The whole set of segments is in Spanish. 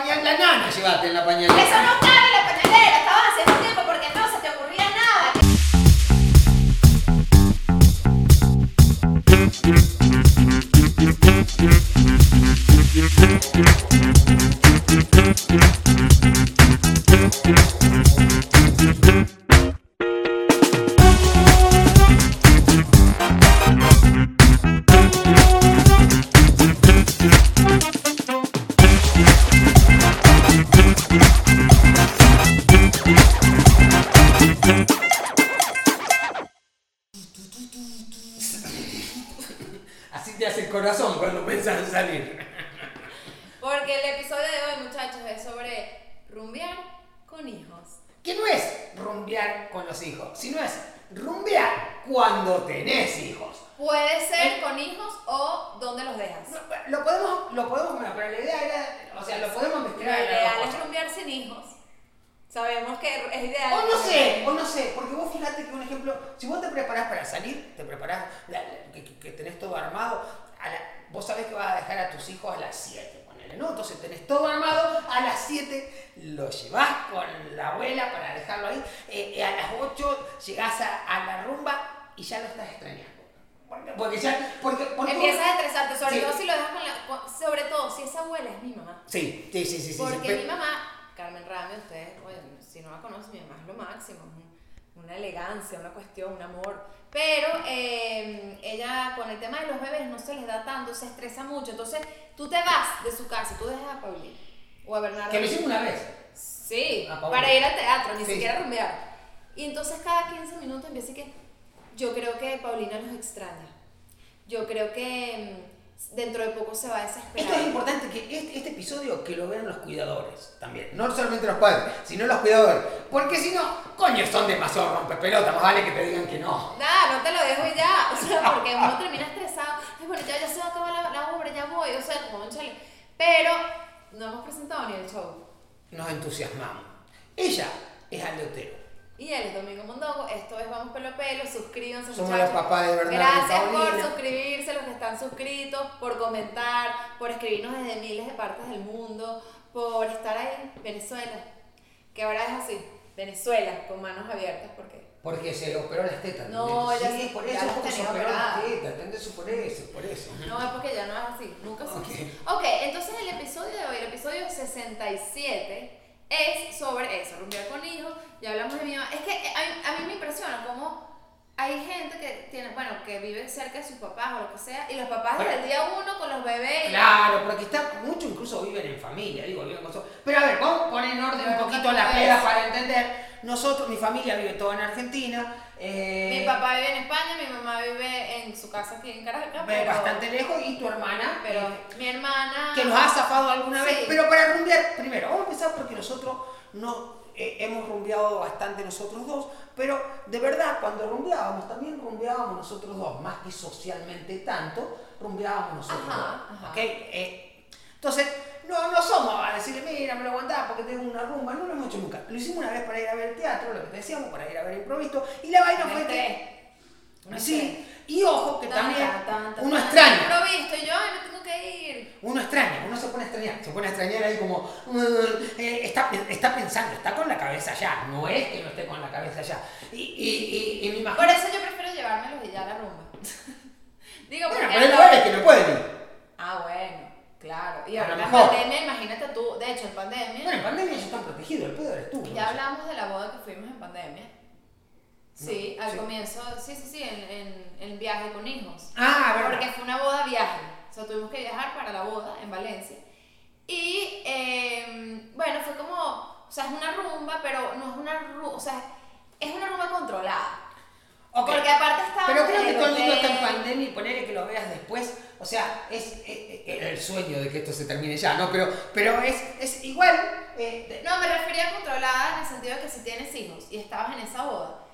pañal, la nana en la pañalera. No con hijos. Que no es rumbear con los hijos, sino es rumbear cuando tenés hijos. Puede ser con hijos o donde los dejas. No, Lo podemos, lo podemos, bueno, pero la idea era, o sea, lo podemos Lo mezclar las ideal es rumbear sin hijos. Sabemos que es ideal. O no sé, o no sé, porque vos fíjate que un ejemplo, si vos te preparás para salir, te preparás, la- la- que, que- que tenés todo armado, a la- vos sabés que vas a dejar a tus hijos a las 7, ¿no? Entonces tenés todo armado, a las 7 lo llevás con la abuela para dejarlo ahí, eh, eh, a las 8 llegás a, a la rumba y ya lo estás extrañando. Porque, porque ya, porque, porque Empiezas a estresarte, sobre Sí. todo si lo dejas con la. sobre todo si esa abuela es mi mamá. Sí, sí, sí, sí. sí, sí, Porque pero- mi mamá, Carmen Rami, ustedes, bueno, si no la conocen, mi mamá es lo máximo, una elegancia, una cuestión, un amor. Pero eh, ella con el tema de los bebés no se les da tanto, se estresa mucho. Entonces tú te vas de su casa, tú dejas a Paulina o a Bernardo. Que lo hicimos una vez. Sí, para ir al teatro, ni Sí. siquiera rumbear. Y entonces cada 15 minutos empieza que yo creo que Paulina nos extraña. Yo creo que mm, dentro de poco se va a desesperar. Esto es importante que este, este episodio que lo vean los cuidadores también. No solamente los padres, sino los cuidadores. Porque si no, coño, son demasiado rompepelotas. Más vale que te digan que no. Nada, no te lo dejo ya. O sea, porque uno termina estresado. Ay, bueno, ya, ya se va a acabar la, la obra, ya voy. O sea, como un chale. Pero no hemos presentado ni el show. Nos entusiasmamos. Ella es Aleotero. Y él es Domingo Mondongo. Esto es Vamos Pelo Pelo. Suscríbanse, Somos muchachos. los papás de y Gracias por Paulina. suscribirse, los que están suscritos, por comentar, por escribirnos desde miles de partes del mundo, por estar ahí. Venezuela, que ahora es así. Venezuela, con manos abiertas, porque Porque se operó las tetas. No, ya sí, sí, por ya eso, las porque se operó las tetas. ¿Entendés? Por eso, por eso. No, es porque ya no es así, nunca se Ok. Ok, entonces el episodio de hoy, el episodio 67, es sobre eso, rumbear con hijos, ya hablamos de mi mamá. Es que eh, a, a mí me impresiona cómo hay gente que tiene, bueno, que vive cerca de sus papás o lo que sea, y los papás desde el día uno con los bebés. Claro, porque está, muchos incluso viven en familia, digo, viven con Pero a ver, vamos a poner en orden un poquito la peda para entender. Nosotros, mi familia vive toda en Argentina. Eh, Mi papá vive en España, mi mamá vive en su casa aquí en Caracas, pero, bastante lejos y tu hermana, pero eh, mi hermana... que nos ha zafado alguna Sí. vez. Pero para rumbear, primero, vamos a empezar porque nosotros no eh, hemos rumbeado bastante nosotros dos, pero de verdad, cuando rumbeábamos, también rumbeábamos nosotros dos, más que socialmente tanto, rumbeábamos nosotros Ajá, dos. ajá. ¿ok? Eh, entonces, no, no somos a decirle, mira, me lo tengo una rumba, no lo hemos hecho nunca. Lo hicimos una vez para ir a ver teatro, lo que te decíamos, para ir a ver improviso, y la vaina fue que... Sí, y ojo que también uno extraña. Y yo, me tengo que ir. Uno extraña, uno se pone a extrañar, se pone a extrañar ahí como, "Mm, eh, está, está pensando, está con la cabeza allá, no es que no esté con la cabeza allá. Y, y, y. Por eso yo prefiero llevármelos y ya a la rumba. Digo, bueno, pero hay no- lugares que no pueden ir. Ah, bueno, claro. Y ahora en pandemia, imagínate tú, de hecho en pandemia, Bueno, en pandemia ya están protegidos, el pedo eres tú. ya hablamos de la boda que fuimos en pandemia. Sí, No, al sí. comienzo, sí, sí, sí, en, en, en viaje con hijos. Ah, verdad. Porque fue una boda viaje. O sea, tuvimos que viajar para la boda en Valencia. Y eh, bueno, fue como, o sea, es una rumba, pero no es una rumba, o sea, es una rumba controlada. Pero creo que todo el mundo está en pandemia y ponerle que lo veas después, o sea, es, es- es- era el sueño de que esto se termine ya, ¿no? Pero, pero es, es igual. eh, No, me refería a controlada en el sentido de que si tienes hijos y estabas en esa boda,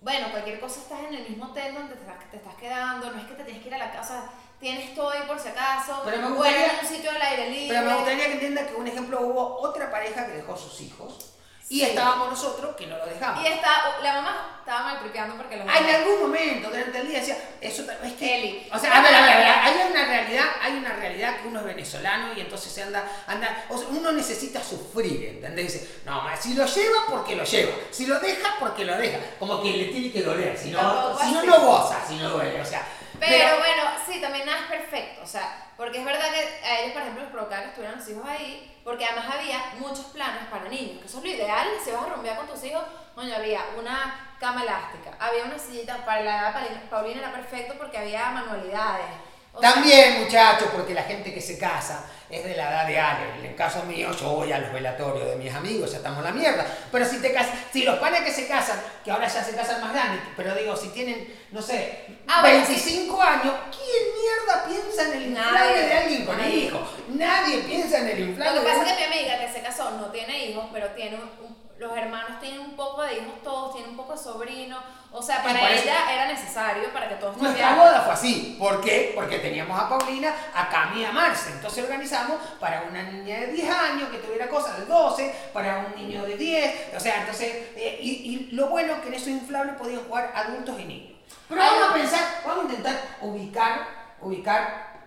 bueno, cualquier cosa estás en el mismo hotel donde te estás, te estás quedando, no es que te tienes que ir a la casa, tienes todo ahí por si acaso, Pero me gustaría- en un sitio al aire libre. Pero me gustaría que entiendan que un ejemplo hubo otra pareja que dejó sus hijos y Sí. estábamos nosotros que no lo dejamos. Y está, la mamá estaba maltripeando porque los Ah, en algún momento durante el día decía, eso es que... Eli. O sea, a ver, a ver, a ver, hay una realidad, hay una realidad que uno es venezolano y entonces se anda, anda, o sea, uno necesita sufrir, ¿entendés? Dice, no, si lo lleva, porque lo lleva, si lo deja, porque lo deja, como que le tiene que doler, si no, si no, no goza, si no duele, o sea. Pero, bueno, sí, también nada es perfecto, o sea, porque es verdad que a ellos, por ejemplo, les provocaba que estuvieran los hijos ahí, porque además había muchos planes para niños, que eso es lo ideal, si vas a rumbear con tus hijos, coño, había una cama elástica, había una sillita, para la edad Paulina era perfecto porque había manualidades. O sea, También, muchachos, porque la gente que se casa es de la edad de Ale. En el caso mío, yo voy a los velatorios de mis amigos, ya estamos en la mierda. Pero si te casas, si los panes que se casan, que ahora ya se casan más grandes, pero digo, si tienen, no sé, Ah, bueno, 25 años, ¿quién mierda piensa en el inflable de alguien con Nadie. hijos? Nadie piensa en el Lo inflable que de pasa es que mi amiga que se casó no tiene hijos, pero tiene un- los hermanos tienen un poco de hijos todos, tienen un poco de sobrinos, o sea, para eso- ella era necesario para que todos Nuestra boda fue así. ¿Por qué? Porque teníamos a Paulina, a Cami y a Marce. Entonces organizamos para una niña de 10 años que tuviera cosas de 12, para un niño de 10. O sea, entonces, eh, y, y lo bueno es que en esos inflables podían jugar adultos y niños. Pero Ay, vamos a pensar, vamos a intentar ubicar, ubicar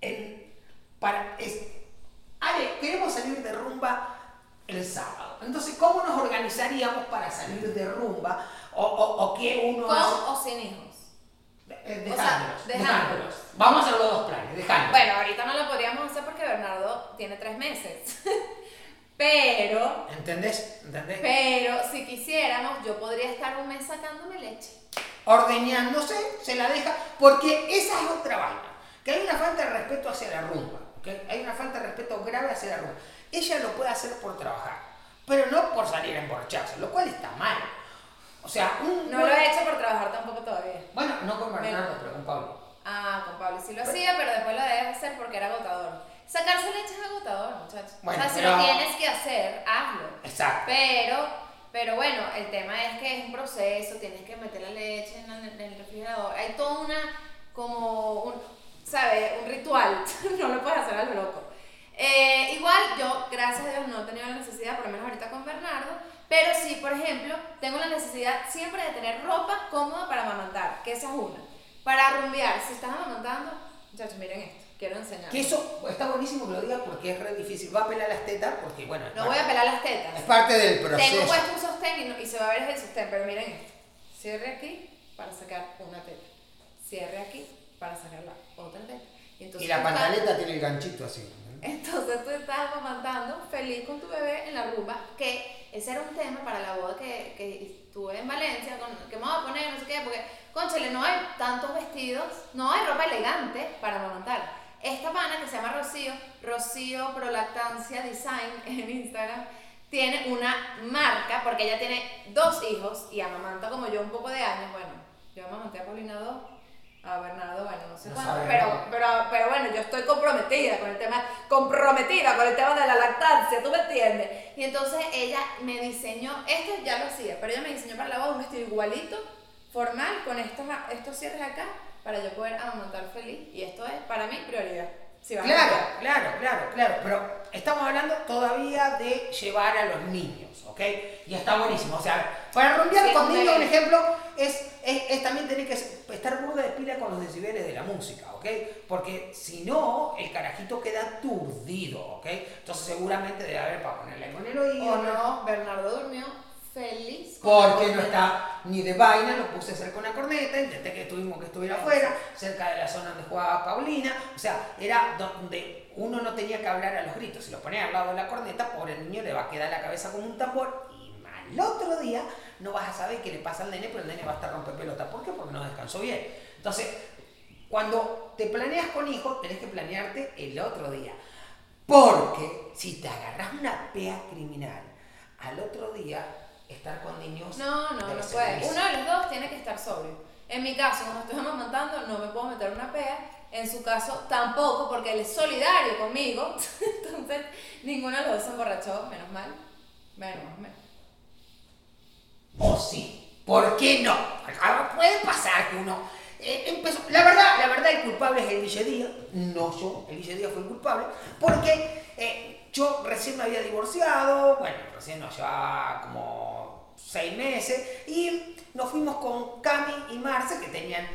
en, para, es, Ale, queremos salir de rumba el sábado. Entonces, ¿cómo nos organizaríamos para salir de rumba? O, o, o qué uno con hace? o sin hijos. Eh, O sea, dejándolos, dejándolos. Vamos a hacer los dos planes, dejándolos. Bueno, ahorita no lo podríamos hacer porque Bernardo tiene tres meses. pero, ¿Entendés? ¿Entendés? pero si quisiéramos, yo podría estar un mes sacándome leche. Ordeñándose, se la deja, porque esa es otra vaina. Que hay una falta de respeto hacia la rumba, ¿ok? Hay una falta de respeto grave hacia la rumba. Ella lo puede hacer por trabajar, pero no por salir a emborracharse, lo cual está mal. O sea, un... No lo he hecho por trabajar tampoco todavía. Bueno, no con Bernardo, pero con Pablo. Ah, con Pablo sí lo hacía, pero después lo dejé de hacer porque era agotador. Sacarse leche es agotador, muchachos. Bueno, o sea, si pero- lo tienes que hacer, hazlo. Exacto. Pero, pero bueno, el tema es que es un proceso, tienes que meter la leche en, el- en el refrigerador. Hay toda una, como, un, ¿sabes? Un ritual. no lo puedes hacer a lo loco. Eh, igual, yo, gracias a Dios, no he tenido la necesidad, por lo menos ahorita con Bernardo, pero sí, por ejemplo, tengo la necesidad siempre de tener ropa cómoda para amamantar, que esa es una. Para rumbear, si estás amamantando, muchachos, miren esto, quiero enseñar. Que eso está buenísimo que lo digas porque es re difícil. Va a pelar las tetas porque, bueno, No parte- voy a pelar las tetas. es parte del Tengo proceso. puesto un sostén y, no- y se va a ver el sostén, pero miren esto. Cierre aquí para sacar una teta. Cierre aquí para sacar la otra teta. Y, entonces Y la pantaleta tiene el ganchito así. Entonces tú estás amamantando feliz con tu bebé en la rumba, que ese era un tema para la boda que, que estuve en Valencia, con, que me voy a poner, no sé qué, porque, conchale, no hay tantos vestidos, no hay ropa elegante para amamantar. Esta pana que se llama Rocío, Rocío Prolactancia Design en Instagram, tiene una marca, porque ella tiene dos hijos y amamanta como yo un poco de años, bueno, yo amamanté a Paulina dos, a Bernardo, bueno, no sé No cuánto, pero, pero, pero bueno, yo estoy comprometida con el tema, comprometida con el tema de la lactancia, ¿tú me entiendes? Y entonces ella me diseñó, esto ya lo hacía, pero ella me diseñó para la boda un vestido igualito, formal, con estos, estos cierres acá, para yo poder amamantar feliz. Y esto es para mí prioridad. Claro, claro, claro, claro. Pero estamos hablando todavía de llevar a los niños, ¿ok? Y está buenísimo. O sea, para rumbear Sí, con niños, un ejemplo, es, es, es también tener que estar burda de pila con los decibeles de la música, ¿ok? Porque si no, el carajito queda aturdido, ¿ok? Entonces seguramente debe haber para ponerle con el oído. O no, Bernardo durmió feliz. Porque no está ni de vaina, lo puse cerca de una corneta, intenté que tuvimos que estuviera afuera, cerca de la zona donde jugaba Paulina, o sea, era donde uno no tenía que hablar a los gritos, si lo ponía al lado de la corneta, pobre niño le va a quedar la cabeza como un tambor y al otro día no vas a saber qué le pasa al nene, pero el nene va a estar rompe pelota. ¿Por qué? Porque no descansó bien. Entonces, cuando te planeas con hijos, tenés que planearte el otro día. Porque si te agarras una pea criminal, al otro día estar con niños. No, no, no puede. Uno de los dos tiene que estar sobrio. En mi caso, como estoy amamantando, no me puedo meter una pea. En su caso, tampoco, porque él es solidario conmigo. Entonces, ninguno de los dos se emborrachó, menos mal. Menos, menos. O sí. ¿Por qué no? Puede pasar que uno eh, empezó. La verdad, la verdad, el culpable es el Díaz, no yo. El Díaz fue el culpable. Porque eh, yo recién me había divorciado, bueno, recién nos llevaba como seis meses, y nos fuimos con Cami y Marce, que tenían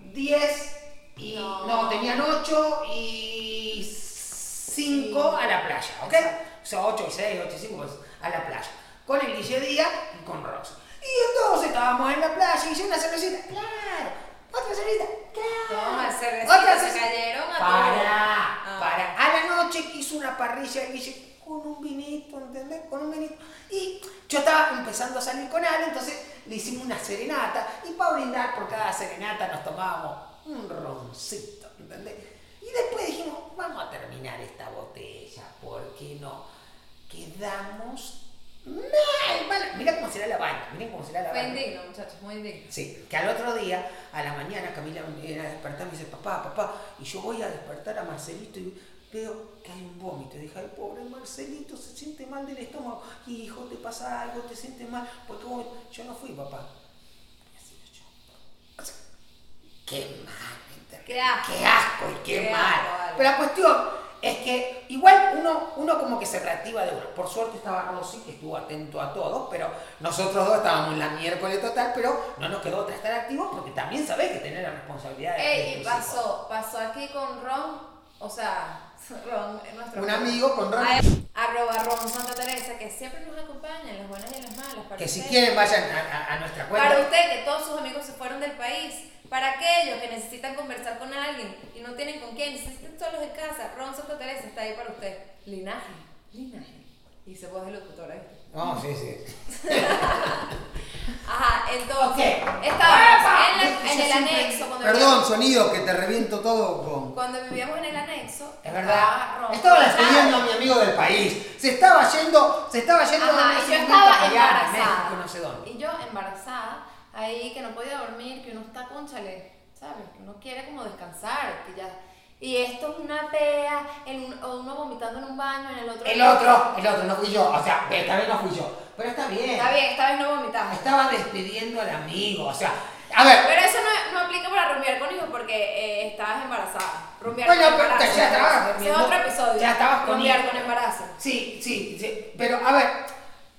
10 y. No, No. tenían 8 y 5 a la playa, ¿ok? O sea, 8 y 6, 8 y 5, pues a la playa. Con el Guille Díaz y con Rosa. Y entonces estábamos en la playa y yo una cervecita, claro. Otra cervecita, claro. Toma, cervecita, Otra se cervecita. para. Noche hizo una parrilla el Guille con un vinito, ¿entendés? Con un vinito. Y yo estaba empezando a salir con Ale, entonces le hicimos una serenata. Y para brindar por cada serenata nos tomábamos un roncito, ¿entendés? Y después dijimos, vamos a terminar esta botella, ¿por qué no? Quedamos mal, mal. Mira cómo será la vaina, miren cómo será la Fue vaina. indigno, muchachos, muy indigno. Sí, que al otro día, a la mañana, Camila me viene a despertar y me dice, papá, papá, y yo voy a despertar a Marcelito y veo que hay un vómito. Y dije, ay, pobre Marcelito, se siente mal del estómago. Hijo, te pasa algo, te sientes mal, porque. Yo no fui, papá. Qué mal. Qué asco. Qué asco y qué, Qué mal. asco. Pero la cuestión es que igual uno, uno como que se reactiva de uno. Por suerte estaba Rosy, que estuvo atento a todo, pero nosotros dos estábamos en la miércoles total, pero no nos quedó otra estar activos porque también sabés que tener la responsabilidad de, de Ey, y tus hijos. pasó, pasó aquí con Ron, o sea, Ron, es nuestro Un amigo con Ron. Arroba Ron Santa Teresa, que siempre nos acompaña en las buenas y en las malas. para Que si quieren vayan a, a- a nuestra cuenta. Para usted, que todos sus amigos se fueron del país. Para aquellos que necesitan conversar con alguien y no tienen con quién, necesitan solos en casa, Ron Santa Teresa está ahí para usted. Linaje, linaje. Y se puede de locutora. No, sí, sí. Ajá, entonces, Ok. estábamos en, la- en el anexo. Cuando Perdón, vivíamos- sonido, que te reviento todo con... Cuando vivíamos en el anexo, Es estaba verdad. Estaba despidiendo a mi amigo del país. Se estaba yendo, se estaba yendo Ajá, y yo estaba embarazada. México, no sé dónde. Y yo embarazada, ahí que no podía dormir, que uno está conchale, ¿sabes? Que uno quiere como descansar, que ya... Y esto es una pea, el un- o uno vomitando en un baño, en el otro... El otro, el otro, no fui yo. O sea, esta vez no fui yo. Pero está bien. Está bien, esta vez no vomitamos. Estaba despidiendo al amigo. O sea, a ver. Pero eso no, no aplica para rumbear con hijos porque eh, estabas embarazada. Rumbear Bueno, con pero embarazo. ya estabas Ese es durmiendo, otro episodio. ya estabas con Rumbear con embarazo. Sí, sí, sí. Pero a ver,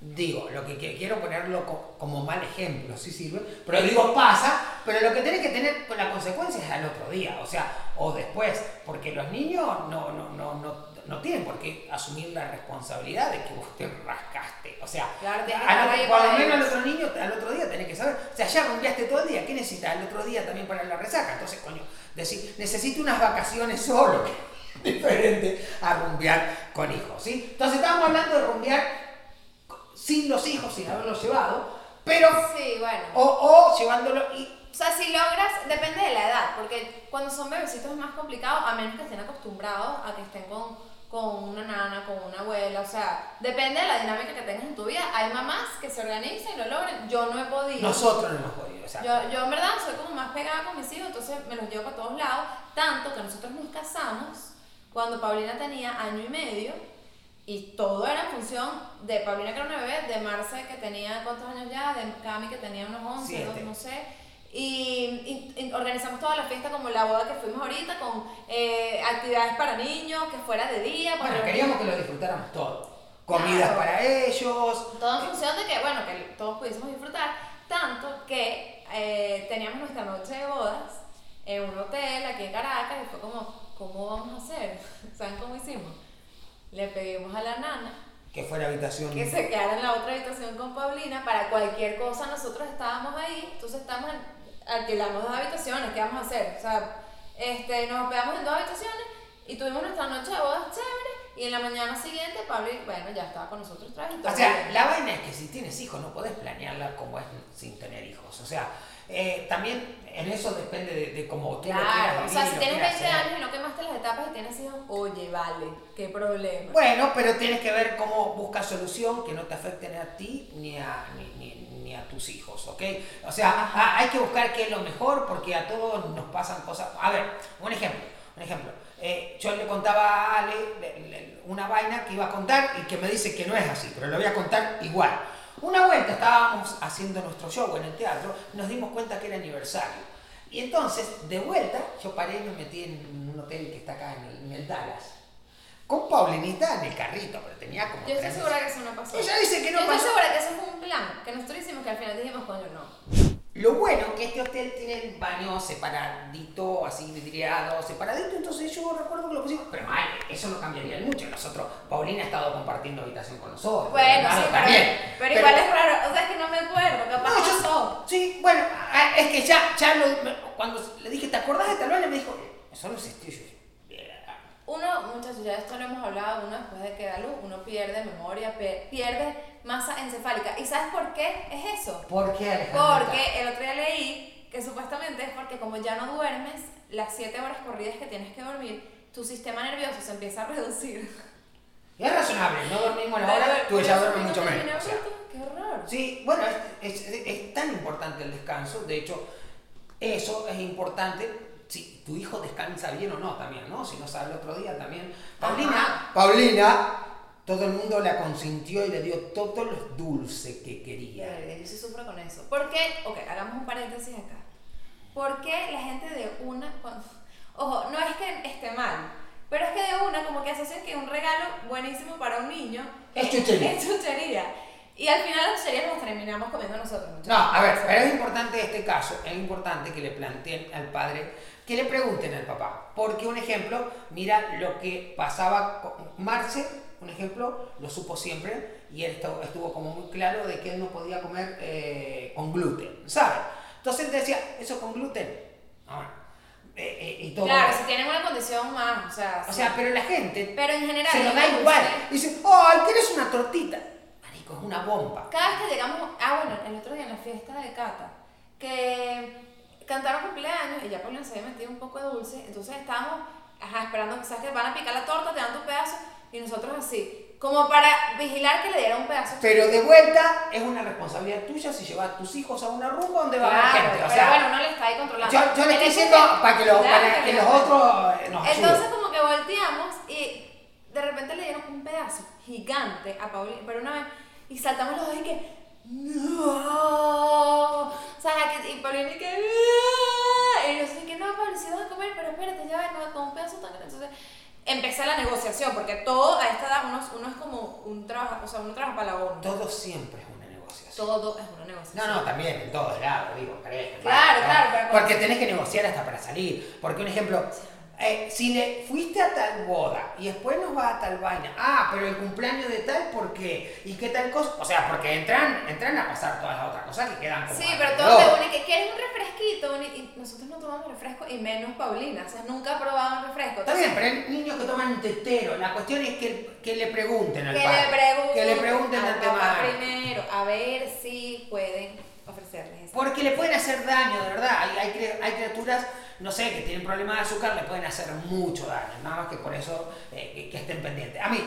digo, lo que, que quiero ponerlo co- como mal ejemplo, sí sirve. Pero digo, pasa. Pero lo que tenés que tener con la consecuencia es al otro día. O sea, o después. Porque los niños no, no, no, no, no tienen por qué asumir la responsabilidad de que vos te rascaste. O sea, Claro, al por lo menos al otro niño, al otro día tenés que saber. O sea, ya rumbeaste todo el día. ¿Qué necesitas el otro día también para la resaca? Entonces, coño, decir, necesito unas vacaciones solo. Diferente a rumbear con hijos, ¿sí? Entonces estábamos hablando de rumbear sin los hijos, sin haberlos llevado, pero Sí, bueno. o, o llevándolo y O sea, si logras, depende de la edad, porque cuando son bebecitos es más complicado, a menos que estén acostumbrados a que estén con, con una nana, con una abuela, o sea, depende de la dinámica que tengas en tu vida. Hay mamás que se organizan y lo logran, yo no he podido. nosotros no hemos podido. O sea, Yo, yo en verdad soy como más pegada con mis hijos, entonces me los llevo para todos lados, tanto que nosotros nos casamos cuando Paulina tenía año y medio y todo era en función de Paulina que era una bebé, de Marce que tenía cuántos años ya, de Cami que tenía unos 11, Siete. dos, no sé. Y, y- y organizamos toda la fiesta como la boda que fuimos ahorita, con eh, actividades para niños, que fuera de día. bueno, queríamos que lo disfrutáramos todo. Comidas Claro. para ellos. Todo en función de que, bueno, que todos pudiésemos disfrutar, tanto que eh, teníamos nuestra noche de bodas en un hotel aquí en Caracas y fue como, ¿cómo vamos a hacer? ¿Saben cómo hicimos? Le pedimos a la nana Que fuera habitación. que se quedara en la otra habitación con Paulina para cualquier cosa, nosotros estábamos ahí, entonces estamos en, alquilamos dos habitaciones, ¿qué vamos a hacer? O sea, este, nos hospedamos en dos habitaciones y tuvimos nuestra noche de bodas chévere y en la mañana siguiente Pablo, bueno, ya estaba con nosotros otra vez. O sea, la vaina es que si tienes hijos no podés planearla como es sin tener hijos. O sea, eh, también en eso depende de, de cómo tú lo quieras Claro, o vivir sea, si tienes quieras 20 hacer. años y no quemaste las etapas y tienes hijos, oye, vale, qué problema. Bueno, pero tienes que ver cómo buscas solución que no te afecte ni a ti ni a, ni a tus hijos, ¿ok? O sea, hay que buscar qué es lo mejor porque a todos nos pasan cosas. A ver, un ejemplo, un ejemplo. Eh, yo le contaba a Ale le- le- una vaina que iba a contar y que me dice que no es así, pero lo voy a contar igual. Una vuelta estábamos haciendo nuestro show en el teatro, nos dimos cuenta que era aniversario. Y entonces, de vuelta, yo paré y me metí en un hotel que está acá en el, en el Dallas. Con Paulinita en el carrito, pero tenía como Yo estoy segura que eso no pasó. Ella dice que no Yo estoy pasó. segura que eso fue un plan, que nosotros hicimos que al final dijimos, coño, no. Lo bueno que este hotel tiene el baño separadito, así vidriado, separadito, entonces yo recuerdo que lo pusimos, pero mal, eso no cambiaría mucho. Nosotros, Paulina ha estado compartiendo habitación con nosotros. Bueno, sí, pero, también. pero igual es raro, o sea, es que no me acuerdo, capaz No, yo- pasó. Sí, bueno, ah, es que ya, ya lo, cuando le dije, ¿te acordás de tal baño? Me dijo, eso no existió. Yo. Uno, muchachos, ya esto lo hemos hablado, uno después de que da luz, uno pierde memoria, pierde masa encefálica. ¿Y sabes por qué es eso? ¿Por qué, Alejandra? Porque el otro día leí que supuestamente es porque como ya no duermes las 7 horas corridas que tienes que dormir, tu sistema nervioso se empieza a reducir. Y es razonable, no dormimos la hora, tú ya duermes mucho menos. o sea. Qué horror. Sí, bueno, es, es- es tan importante el descanso, de hecho, eso es importante tu hijo descansa bien o no también, ¿no? Si no sabe el otro día también. Paulina. Paulina, todo el mundo la consintió y le dio todos los dulces que quería. Yo sí sufro con eso. ¿Por qué? Ok, hagamos un paréntesis acá. ¿Por qué la gente de una... Ojo, no es que esté mal, pero es que de una como que asocian que un regalo buenísimo para un niño Es chuchería. Es chuchería. Y al final las chucherías las terminamos comiendo nosotros. muchachos. No, a ver, pero es importante este caso, es importante que le planteen al padre, que le pregunten al papá. Porque un ejemplo, mira lo que pasaba con Marce, un ejemplo, lo supo siempre y él estuvo, como muy claro de que él no podía comer eh, con gluten, ¿sabes? Entonces él decía, ¿eso con gluten? No, eh, eh, y todo. Claro, si tienen una condición más, o sea... O sí. sea, pero la gente pero en general... se lo da igual. Dice, ¡ay, quieres una tortita! Marico, es una bomba. Cada vez que llegamos, ah bueno, el otro día en la fiesta de Cata, que cantaron cumpleaños y ya Paulina se había metido un poco de dulce, entonces estábamos ajá, esperando sabes que van a picar la torta, te dan tu pedazo y nosotros así, como para vigilar que le diera un pedazo. Pero de vuelta es una responsabilidad tuya si llevas a tus hijos a una rumba donde va a Claro, gente. O pero sea, bueno, uno le está ahí controlando. yo, yo le estoy diciendo para que, lo- para que los otros nos ayuden. Entonces como que volteamos y de repente le dieron un pedazo gigante a Paulina, pero una vez, y saltamos los dos y que, no, sea, que, y Paulina y que, "Ah", y yo así que no, Pablo, si vas a comer, pero espérate, ya ves, no, con un pedazo tan grande, entonces empecé la negociación, porque todo a esta edad uno, uno es como un trabajo, o sea, uno trabaja para la ONU. Todo siempre es una negociación. Todo es una negociación. No, no, también en todos lados, digo, crees. Claro, ¿no? claro, pero- Porque tenés que negociar hasta para salir. Porque un ejemplo, eh, si le fuiste a tal boda y después nos va a tal vaina, ah, pero el cumpleaños de tal, ¿por qué? ¿Y qué tal cosa? O sea, porque entran, entran a pasar todas las otras cosas que quedan como Sí, pero alrededor. todo te une que quieres un refresquito un- y nosotros no tomamos refresco y menos Paulina, o sea, nunca ha probado un refresco. Está bien, pero hay niños que toman tetero. La cuestión es que, que le pregunten al que padre. le pregunten, que le pregunten al tema. primero, a ver si pueden ofrecerles eso. Porque le pueden hacer daño, de verdad. Hay, hay criaturas, no sé, que tienen problemas de azúcar, le pueden hacer mucho daño. Nada más que por eso eh, que, estén pendientes. A mí,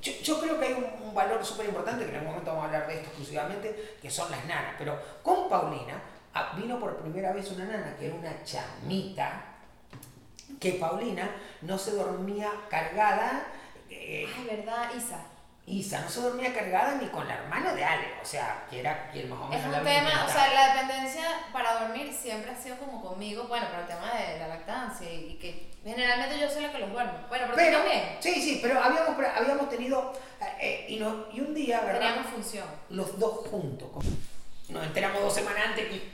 yo, yo creo que hay un, valor súper importante, que en algún momento vamos a hablar de esto exclusivamente, que son las nanas. Pero con Paulina ah, vino por primera vez una nana, que era una chamita, que Paulina no se dormía cargada. eh, Ay, ¿verdad, Isa? Isa no se dormía cargada ni con la hermana de Ale, o sea, que era quien más o menos Es un tema, o sea, la dependencia para dormir siempre ha sido como conmigo, bueno, pero el tema de la lactancia y, y que generalmente yo soy la que los duermo. Bueno, pero, Pero, también sí, sí, pero habíamos, habíamos tenido, eh, eh, y, no- y un día, ¿verdad? teníamos función. Los dos juntos. Nos enteramos dos semanas antes que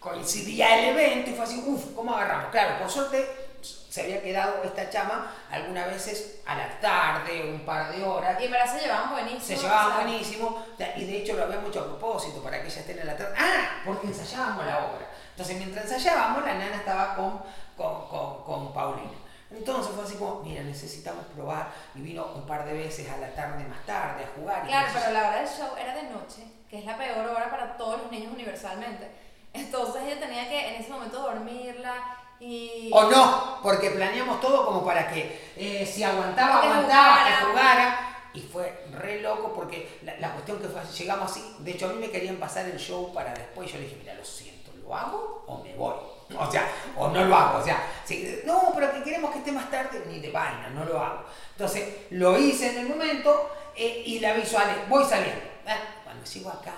coincidía el evento y fue así, uff, ¿cómo agarramos? Claro, por suerte se había quedado esta chama algunas veces a la tarde, un par de horas. Y verdad se llevaban buenísimo. Se o llevaban sea, buenísimo y de hecho lo habíamos hecho a propósito para que ella esté en la tarde. Ah, porque ensayábamos la obra. Entonces mientras ensayábamos la nana estaba con, con, con, con Paulina. Entonces fue así como, mira, necesitamos probar y vino un par de veces a la tarde más tarde a jugar. Claro, pero la hora del show era de noche, que es la peor hora para todos los niños universalmente. Entonces ella tenía que en ese momento dormirla y... O no, porque planeamos todo como para que eh, si aguantaba, Que aguantaba, jugara. que jugara. Y fue re loco porque la, la cuestión que fue, llegamos así, de hecho a mí me querían pasar el show para después, yo le dije, mira, lo siento, ¿lo hago o me voy? O sea, o no lo hago, o sea, si- no, pero que queremos que esté más tarde, ni de vaina, no lo hago. Entonces, lo hice en el momento eh, y la visual, voy saliendo. Ah, Cuando sigo acá,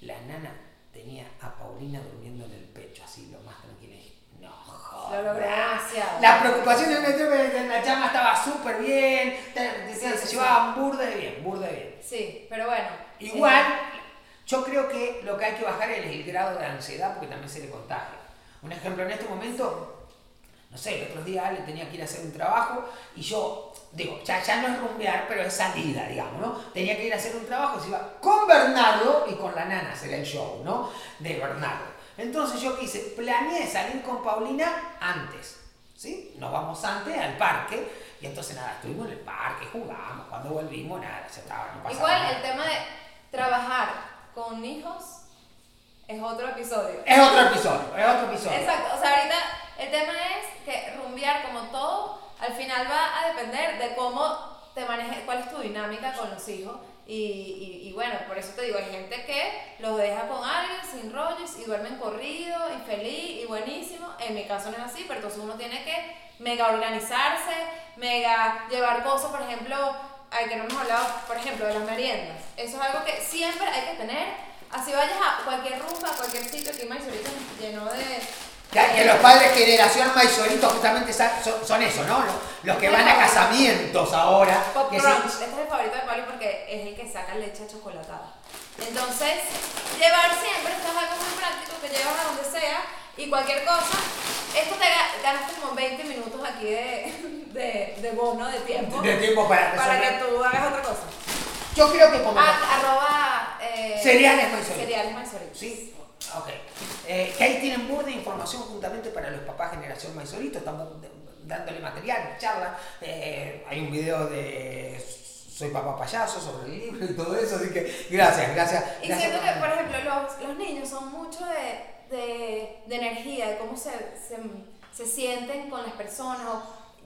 la nana tenía a Paulina durmiendo en el pecho, así, lo más tranquilo. Y dije, no, joder. Lo logró demasiado. La preocupación de en la chama estaba súper bien, te- Sí, se sí, llevaban burde de bien, burde de bien. Sí, pero bueno. Igual, Yo creo que lo que hay que bajar es el grado de ansiedad porque también se le contagia. Un ejemplo, en este momento, no sé, el otro día Ale tenía que ir a hacer un trabajo y yo, digo, ya, ya no es rumbear, pero es salida, digamos, ¿no? Tenía que ir a hacer un trabajo, se iba con Bernardo y con la nana, será el show, ¿no? De Bernardo. Entonces yo quise, planeé salir con Paulina antes, ¿sí? Nos vamos antes al parque y entonces nada, estuvimos en el parque, jugamos, cuando volvimos nada, se estaba, no pasaba Igual nada. el tema de trabajar con hijos es otro episodio. Es otro episodio, es otro episodio. Exacto, o sea, ahorita el tema es que rumbear como todo, al final va a depender de cómo te manejes, cuál es tu dinámica con los hijos. Y, y, y bueno, por eso te digo, hay gente que los deja con alguien sin rollos y duermen corrido y feliz y buenísimo. En mi caso no es así, pero entonces uno tiene que mega organizarse, mega llevar cosas, por ejemplo, al que no hemos hablado, por ejemplo, de las meriendas. Eso es algo que siempre hay que tener. Así vayas a cualquier rumba, a cualquier sitio que más ahorita lleno de... Que, los padres generación Maisorito justamente son, son eso, ¿no? Los, que van a casamientos ahora. Pop que este es el favorito de Pablo porque es el que saca leche chocolatada. Entonces, llevar siempre, esto es algo muy práctico que llevas a donde sea y cualquier cosa. Esto te ga- ganas como 20 minutos aquí de, de, de bono de tiempo de tiempo para para que tú hagas otra cosa. Yo creo que como... Ah, arroba eh, Cereales Maizorito. Cereales Maizorito. Sí, ok. Eh, que ahí tienen de información juntamente para los papás generación Maisorito. Estamos dándole material, charla. Eh, hay un video de Soy papá payaso sobre el libro y todo eso. Así que gracias, gracias. Y gracias siento que, por- ejemplo, los, los niños son mucho de, de, de energía, de cómo se, se, se sienten con las personas.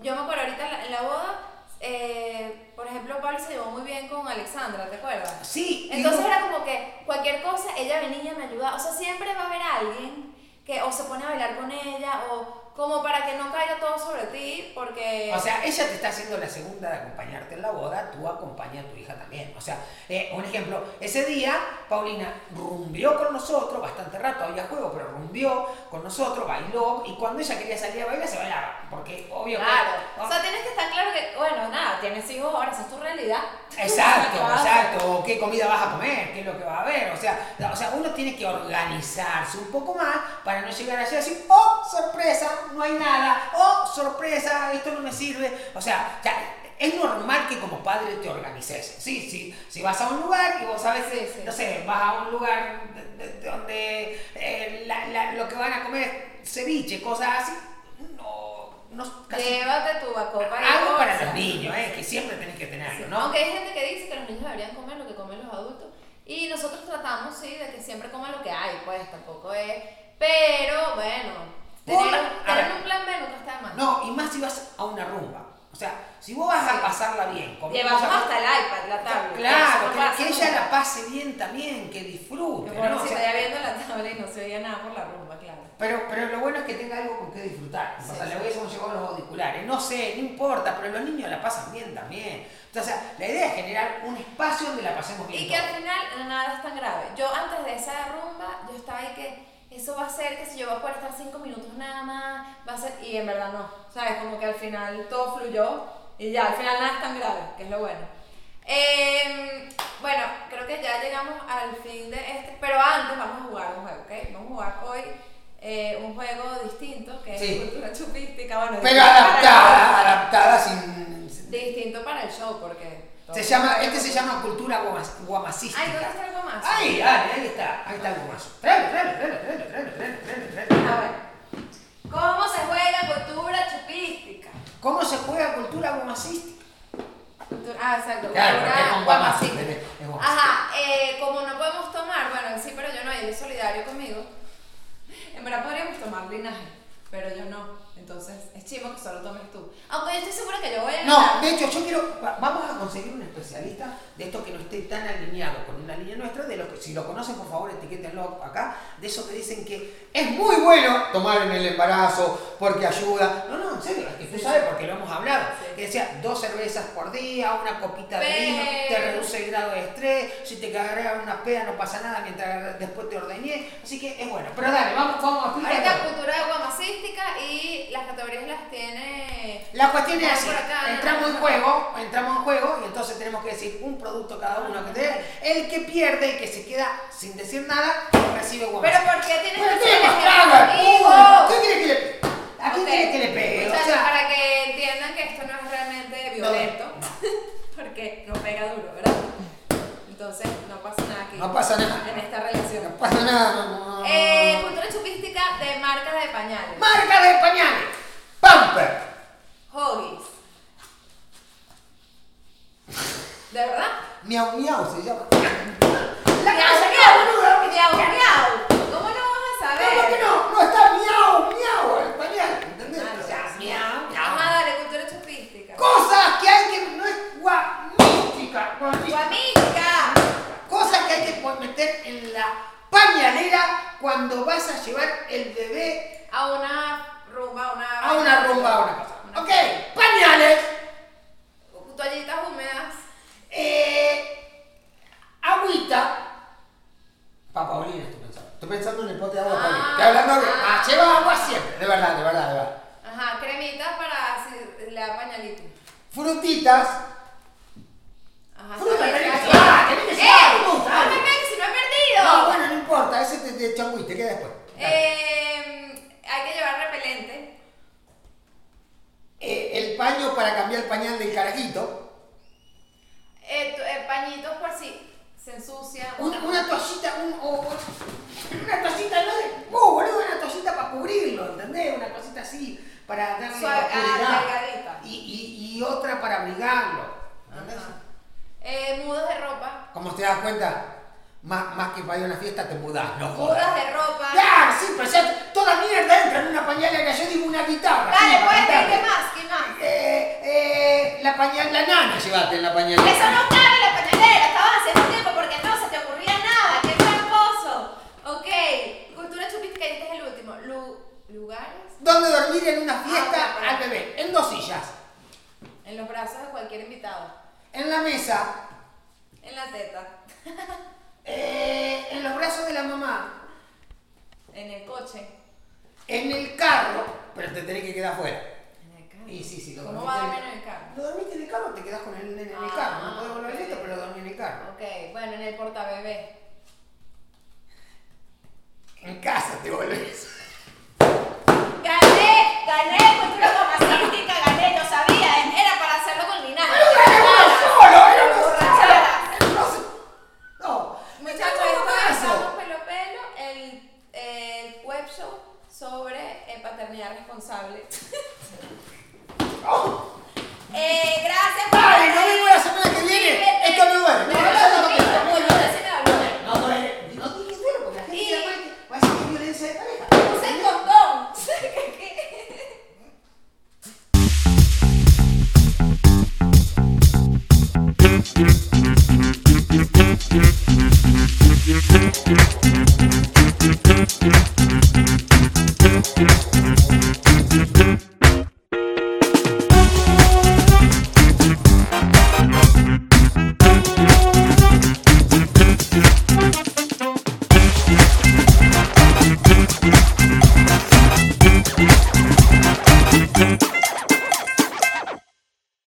Yo me acuerdo ahorita en la, en la boda, eh, por ejemplo, Pablo se llevó muy bien con Alexandra, ¿te acuerdas? Sí, Entonces era como que cualquier cosa, ella venía, me ayudaba. O sea, siempre va a haber alguien que o se pone a bailar con ella o como para que no caiga todo sobre ti, porque... O sea, ella te está haciendo la segunda de acompañarte en la boda, tú acompañas a tu hija también. O sea, eh, un ejemplo, ese día Paulina rumbió con nosotros, bastante rato había juego, pero rumbió con nosotros, bailó, y cuando ella quería salir a bailar, se bailaba. Porque obvio que- Claro, ¿no? o sea, tienes que estar claro que, bueno, tienes hijos ahora, esa es tu realidad. Exacto, exacto. O qué comida vas a comer, qué es lo que va a haber. O sea, o sea, uno tiene que organizarse un poco más para no llegar allí y decir, oh, sorpresa, no hay nada. Oh, sorpresa, esto no me sirve. O sea, ya, es normal que como padre te organices. Sí, sí. Si vas a un lugar y vos sabes Sí, sí. no sé, vas a un lugar de- de- de donde eh, la- la- lo que van a comer es ceviche, cosas así, no, no casi- Llévate tu bacopa y algo para los niños, eh, que siempre tenés que Sí, tenerlo, ¿no? Aunque hay gente que dice que los niños deberían comer lo que comen los adultos. Y nosotros tratamos, sí, de que siempre coman lo que hay, pues tampoco es. Pero bueno, tener, un plan B nunca está de más. No, y más si vas a una rumba. O sea, si vos vas a pasarla bien, con Llevamos cosas- hasta el iPad, la tablet. Claro, que, ella la pase bien también, que disfrute. Que ¿no? O pobrecita, sea, viendo la tablet y no se veía nada por la rumba, claro. pero, pero lo bueno es que tenga algo con que disfrutar. O sea, sí. le hubiésemos llevado los auriculares. No sé, no importa, pero los niños la pasan bien también. O sea, la idea es generar un espacio donde la pasemos bien. Y que al final nada es tan grave. Yo antes de esa rumba, yo estaba ahí que eso va a ser que si yo voy a poder estar cinco minutos nada más, va a ser, y en verdad no, ¿sabes? Como que al final todo fluyó y ya, al final nada es tan grave, que es lo bueno. Eh, bueno, creo que ya llegamos al fin de este, pero antes vamos a jugar un juego, ¿ok? Vamos a jugar hoy eh, un juego distinto, que Sí. es cultura chupística, bueno, Pero adaptada, adaptada sin- Distinto para el show, porque... Se llama, este se llama cultura guamacística. Ay, ¿dónde está algo más? Ahí, dale, ahí está, ahí está el guamazo. Tráelo, tráelo, tráelo, tráelo, tráelo, tráelo, tráelo, tráelo. A ver. ¿Cómo se juega cultura chupística? ¿Cómo se juega cultura guamacística? Ah, exacto. Claro, cultura guamazo, guamacística. guamazo. Ajá, eh, como no podemos tomar, bueno, sí, pero yo no, él es solidario conmigo. En verdad podríamos tomar linaje, pero yo no. Entonces, es chivo que solo tomes tú. Aunque yo estoy segura que yo voy a No, ganar. de hecho, yo quiero. va- Vamos a conseguir un especialista de esto que no esté tan alineado con una línea nuestra. De lo que, si lo conocen, por favor, etiquétenlo acá. De eso que dicen que es muy bueno tomar en el embarazo porque ayuda. No, no, en serio, es que tú sabes porque lo hemos hablado. Que decía dos cervezas por día, una copita de vino, te reduce el grado de estrés. Si te agarras una peda, no pasa nada mientras después te ordeñé. Así que es bueno. Pero dale, vamos, vamos a explicar. Ahorita cultura guamacística y las categorías las tiene. La cuestión es así, acá, entramos en juego, entramos en juego y entonces tenemos que decir un producto cada uno. que te- El que pierde, el que se queda sin decir nada, recibe guamas. Pero ¿por qué tienes que ser ¿Qué quiere que le pegue? ¿A quién Ok. quiere que le pegue? O Muchachos, sea, para que entiendan que esto no es realmente violento, porque no pega duro, ¿verdad? Entonces, no pasa nada aquí. No pasa nada. En esta relación. no pasa nada. no, no. Eh, cultura chupística de marcas de pañales. Marca de pañales. Pamper. Hoggies. ¿De verdad? Miau miau se llama. La Miau, casa miau, no, boludo. miau, miau. ¿Cómo no vas a saber? ¿Cómo que no? No está miau miau el pañal. ¿Entendés? Ah, O sea, no. miau miau. Ajá, dale, cultura chupística. Cosas que hay que. No es guamística. guamística. Guamística. Cosas que hay que pon- meter en la pañalera cuando vas a llevar el bebé A una rumba, a una... a una rumba a una cosa. Una- Ok, pañales. Toallitas húmedas. Eh, agüita. Para Paulina estoy pensando. Estoy pensando en el pote de agua de Ah, Paulina. Estoy hablando de. ah. Ah, lleva agua siempre. De verdad, de verdad, de verdad. Ajá, cremitas para da pañalito. Frutitas. Ajá, Fruta, está bien, tenés que llevar, tenés que ¡Eh! llevar, ¡No me pegues si no he perdido! No, bueno, no importa. Ese te, te changüí, te queda después. Eh, hay que llevar repelente. Eh, el paño para cambiar el pañal del carajito. Eh, eh, pañitos por si se ensucia. Una, una toallita, un, o- una toallita, no de. Oh, boludo, una toallita para cubrirlo, ¿entendés? Una cosita así para darle Suave, ah, delgadita. y, y, y otra para abrigarlo. ¿entendés? Eh, mudos de ropa. Como te das cuenta, más, más que para ir a una fiesta te mudás, no Mudas jodas. de ropa. Claro, sí, pero ya toda mierda entra en una pañalera. Yo digo una guitarra. Dale, pues, cantarle. ¿qué más? ¿Qué más? Eh, eh, la pañal, la nana llévate en la pañalera. Eso no cabe en la pañalera, estabas haciendo tiempo porque no se te ocurría nada, qué tramposo. Ok, cultura chupística, y este es el último. Lu- lugares ¿Dónde dormir en una Ah, fiesta al bebé? En dos sillas. en los brazos de cualquier invitado. En la mesa. En la teta. eh, en los brazos de la mamá. En el coche. En el carro. Pero te tenés que quedar afuera. En el carro. Y sí, sí, lo ¿Cómo va a dormir en el carro? Lo dormiste en el carro, te quedás con el nene en el Ah, carro. No podés volver esto, pero lo dormí en el carro. Ok, bueno, en el portabebé. En casa te volvés. ¡Gané! Cultura mamacística, gané, yo sabía, era para hacerlo culminar. ¡Era uno solo! ¡Era uno Borrachera. solo! No, no. Muchachos. Estamos Pelo Pelo, el, el web show sobre eh, paternidad responsable. Oh. Eh, gracias por